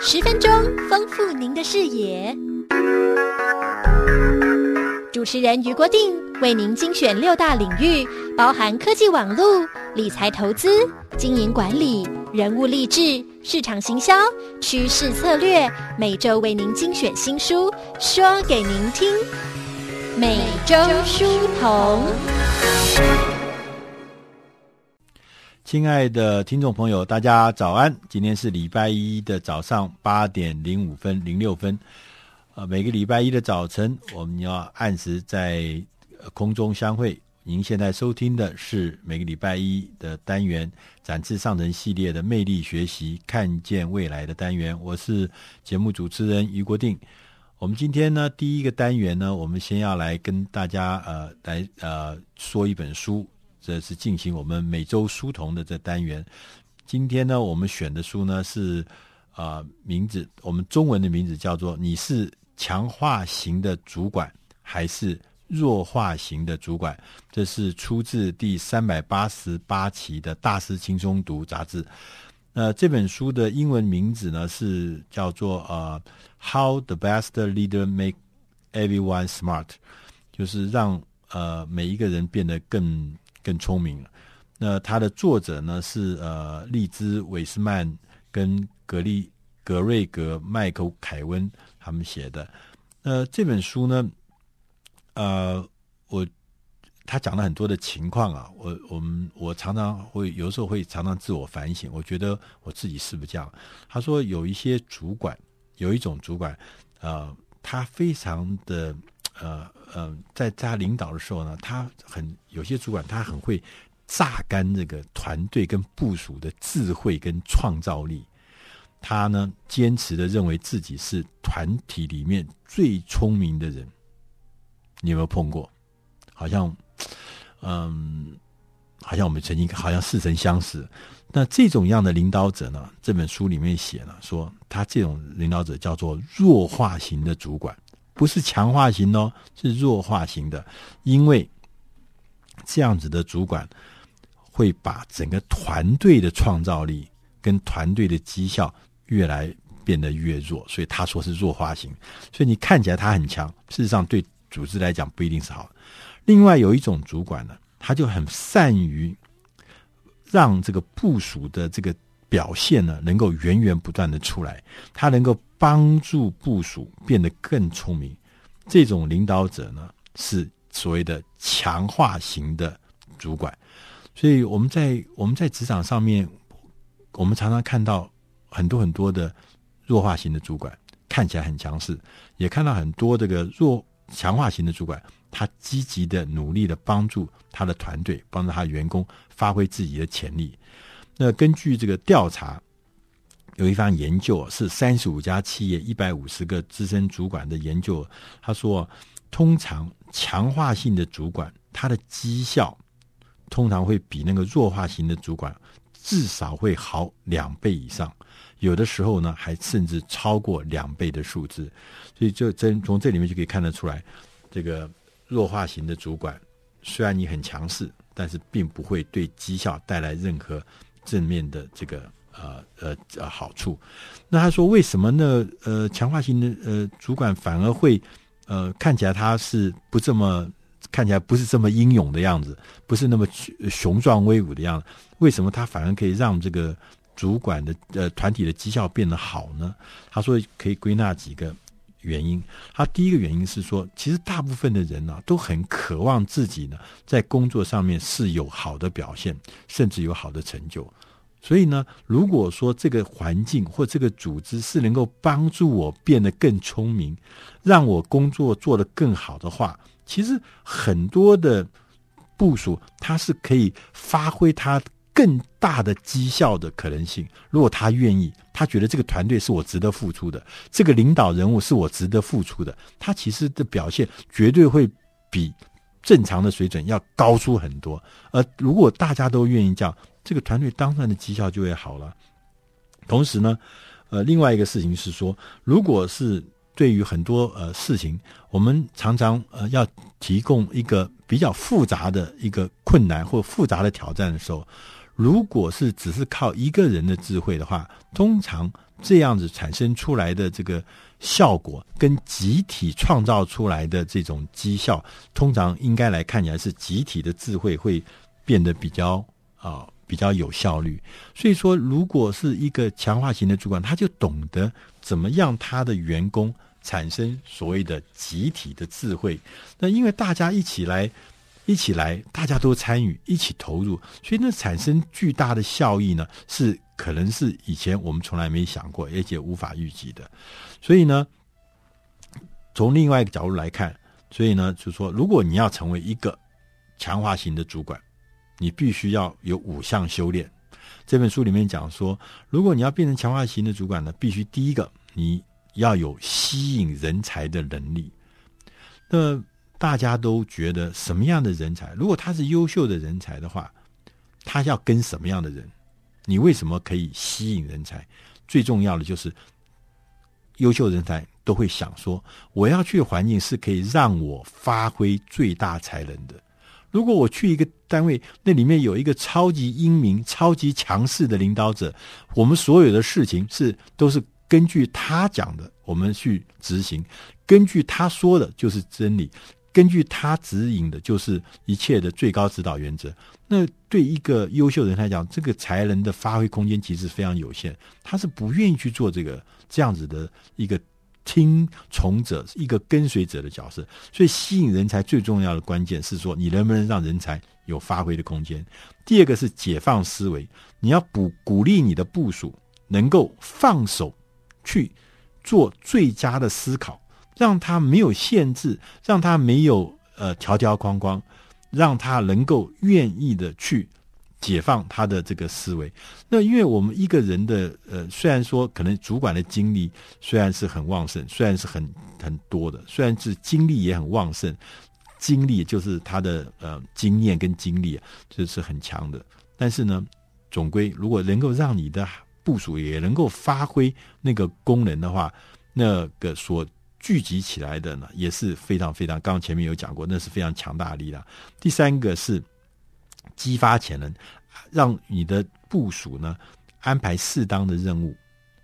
十分钟丰富您的视野。主持人于国定为您精选六大领域，包含科技网络、理财投资、经营管理、人物励志、市场行销、趋势策略，每周为您精选新书，说给您听。每周书童。亲爱的听众朋友，大家早安！今天是礼拜一的早上八点零五分零六分。呃，每个礼拜一的早晨，我们要按时在空中相会。您现在收听的是每个礼拜一的单元“展翅上层”系列的魅力学习，看见未来的单元。我是节目主持人于国定。我们今天呢，第一个单元呢，我们先要来跟大家呃来呃说一本书。这是进行我们每周书童的这单元。今天呢，我们选的书呢是啊、呃，名字我们中文的名字叫做“你是强化型的主管还是弱化型的主管”。这是出自第三百八十八期的《大师轻松读》杂志。那这本书的英文名字呢是叫做呃 “How the Best Leader Make Everyone Smart”，就是让呃每一个人变得更。更聪明了。那它的作者呢是呃利兹韦斯曼跟格利格瑞格麦克凯温他们写的。那这本书呢，呃，我他讲了很多的情况啊。我我们我常常会有时候会常常自我反省，我觉得我自己是不是这样？他说有一些主管，有一种主管，呃，他非常的。呃呃，在他领导的时候呢，他很有些主管，他很会榨干这个团队跟部署的智慧跟创造力。他呢，坚持的认为自己是团体里面最聪明的人。你有没有碰过？好像，嗯，好像我们曾经好像似曾相识。那这种样的领导者呢，这本书里面写了，说他这种领导者叫做弱化型的主管。不是强化型哦，是弱化型的，因为这样子的主管会把整个团队的创造力跟团队的绩效越来变得越弱，所以他说是弱化型。所以你看起来他很强，事实上对组织来讲不一定是好。另外有一种主管呢，他就很善于让这个部署的这个表现呢，能够源源不断的出来，他能够。帮助部署变得更聪明，这种领导者呢，是所谓的强化型的主管。所以我们在我们在职场上面，我们常常看到很多很多的弱化型的主管，看起来很强势，也看到很多这个弱强化型的主管，他积极的努力的帮助他的团队，帮助他的员工发挥自己的潜力。那根据这个调查。有一番研究是三十五家企业一百五十个资深主管的研究。他说，通常强化性的主管，他的绩效通常会比那个弱化型的主管至少会好两倍以上，有的时候呢，还甚至超过两倍的数字。所以，就真从这里面就可以看得出来，这个弱化型的主管虽然你很强势，但是并不会对绩效带来任何正面的这个。呃呃呃，好处。那他说为什么呢？呃，强化型的呃主管反而会呃看起来他是不这么看起来不是这么英勇的样子，不是那么雄壮威武的样子。为什么他反而可以让这个主管的呃团体的绩效变得好呢？他说可以归纳几个原因。他第一个原因是说，其实大部分的人呢、都很渴望自己呢在工作上面是有好的表现，甚至有好的成就。所以呢，如果说这个环境或这个组织是能够帮助我变得更聪明，让我工作做得更好的话，其实很多的部署他是可以发挥他更大的绩效的可能性。如果他愿意，他觉得这个团队是我值得付出的，这个领导人物是我值得付出的，他其实的表现绝对会比正常的水准要高出很多。而如果大家都愿意这样，这个团队当然的绩效就会好了。同时呢，呃，另外一个事情是说，如果是对于很多呃事情，我们常常呃要提供一个比较复杂的一个困难或复杂的挑战的时候，如果是只是靠一个人的智慧的话，通常这样子产生出来的这个效果，跟集体创造出来的这种绩效，通常应该来看起来是集体的智慧会变得比较啊、比较有效率。所以说，如果是一个强化型的主管，他就懂得怎么样他的员工产生所谓的集体的智慧。那因为大家一起来。一起来，大家都参与，一起投入，所以那产生巨大的效益呢，是可能是以前我们从来没想过，而且无法预计的。所以呢，从另外一个角度来看，所以呢，就说，如果你要成为一个强化型的主管，你必须要有五项修炼。这本书里面讲说，如果你要变成强化型的主管呢，必须第一个你要有吸引人才的能力。那大家都觉得什么样的人才？如果他是优秀的人才的话，他要跟什么样的人？你为什么可以吸引人才？最重要的就是，优秀人才都会想说，我要去的环境是可以让我发挥最大才能的。如果我去一个单位，那里面有一个超级英明、超级强势的领导者，我们所有的事情是都是根据他讲的，我们去执行，根据他说的就是真理。根据他指引的，就是一切的最高指导原则。那对一个优秀人来讲，这个才能的发挥空间其实非常有限。他是不愿意去做这个这样子的一个听从者、一个跟随者的角色。所以，吸引人才最重要的关键是说，你能不能让人才有发挥的空间。第二个是解放思维，你要鼓鼓励你的部署能够放手去做最佳的思考。让他没有限制，让他没有呃条条框框，让他能够愿意的去解放他的这个思维。那因为我们一个人的呃，虽然说可能主管的精力虽然是很旺盛，虽然是很很多的，虽然是精力也很旺盛，精力就是他的呃经验跟精力就是很强的。但是呢，总归如果能够让你的部署也能够发挥那个功能的话，那个所。聚集起来的呢，也是非常非常。刚刚前面有讲过，那是非常强大的力量。第三个是激发潜能，让你的部署呢安排适当的任务，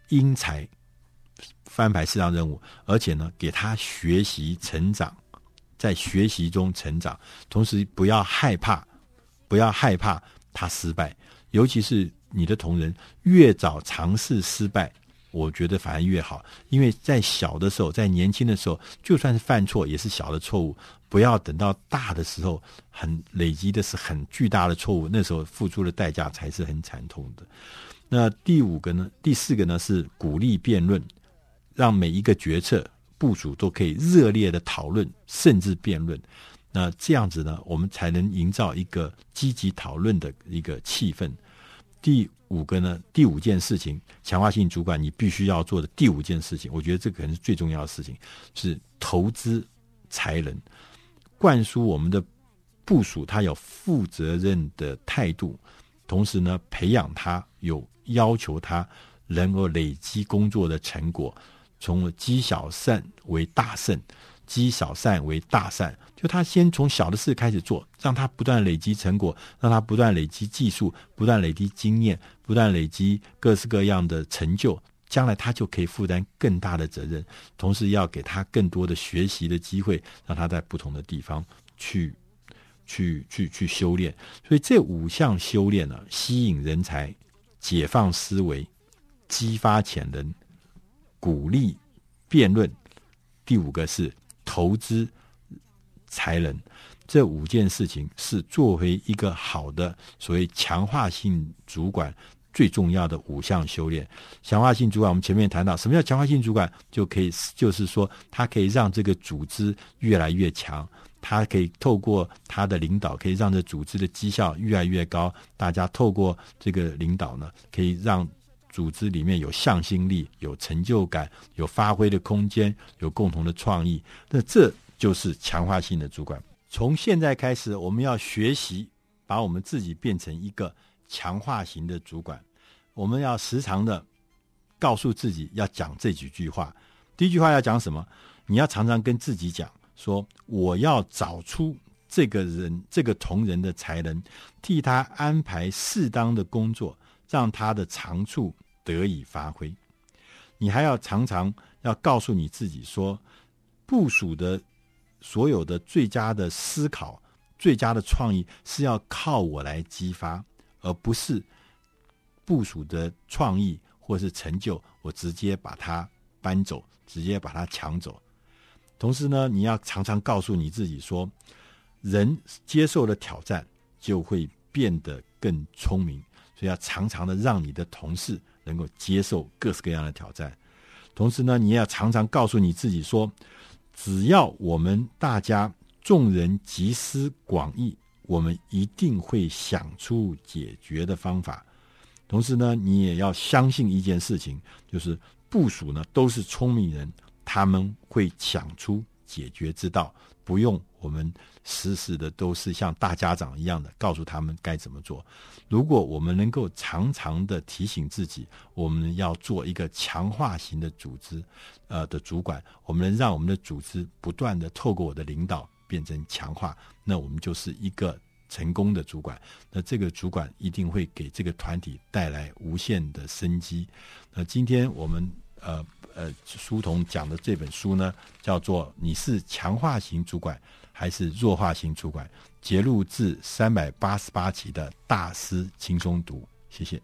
因材安排适当任务，而且呢给他学习成长，在学习中成长，同时不要害怕，不要害怕他失败，尤其是你的同仁越早尝试失败。我觉得反而越好，因为在小的时候，在年轻的时候，就算是犯错，也是小的错误。不要等到大的时候，很累积的是很巨大的错误，那时候付出的代价才是很惨痛的。那第五个呢？第四个呢？是鼓励辩论，让每一个决策部署都可以热烈的讨论，甚至辩论。那这样子呢，我们才能营造一个积极讨论的一个气氛。第五个呢，第五件事情，强化性主管你必须要做的第五件事情，我觉得这可能是最重要的事情，是投资才能，灌输我们的部署他有负责任的态度，同时呢，培养他有要求他能够累积工作的成果，从积小善为大胜。积小善为大善，就他先从小的事开始做，让他不断累积成果，让他不断累积技术，不断累积经验，不断累积各式各样的成就，将来他就可以负担更大的责任。同时要给他更多的学习的机会，让他在不同的地方去去去去修炼。所以这五项修炼呢，吸引人才、解放思维、激发潜能、鼓励辩论，第五个是。投资才能，这五件事情是作为一个好的所谓强化性主管最重要的五项修炼。强化性主管，我们前面谈到，什么叫强化性主管？就可以就是说，他可以让这个组织越来越强，他可以透过他的领导，可以让这组织的绩效越来越高。大家透过这个领导呢，可以让。组织里面有向心力、有成就感、有发挥的空间、有共同的创意，那这就是强化性的主管。从现在开始，我们要学习把我们自己变成一个强化型的主管。我们要时常的告诉自己要讲这几句话。第一句话要讲什么？你要常常跟自己讲说：“我要找出这个人、这个同仁的才能，替他安排适当的工作，让他的长处。”得以发挥。你还要常常要告诉你自己说，部署的所有的最佳的思考、最佳的创意是要靠我来激发，而不是部署的创意或是成就，我直接把它搬走，直接把它抢走。同时呢，你要常常告诉你自己说，人接受了挑战，就会变得更聪明。所以要常常的让你的同事能够接受各式各样的挑战。同时呢，你也要常常告诉你自己说，只要我们大家众人集思广益，我们一定会想出解决的方法。同时呢，你也要相信一件事情，就是部署呢都是聪明人。他们会想出解决之道，不用我们时时的都是像大家长一样的告诉他们该怎么做。如果我们能够常常的提醒自己，我们要做一个强化型的组织，呃的主管，我们能让我们的组织不断的透过我的领导变成强化，那我们就是一个成功的主管。那这个主管一定会给这个团体带来无限的生机。那今天我们呃。呃，书童讲的这本书呢，叫做《你是强化型主管还是弱化型主管》，节录自三百八十八期的大师轻松读，谢谢。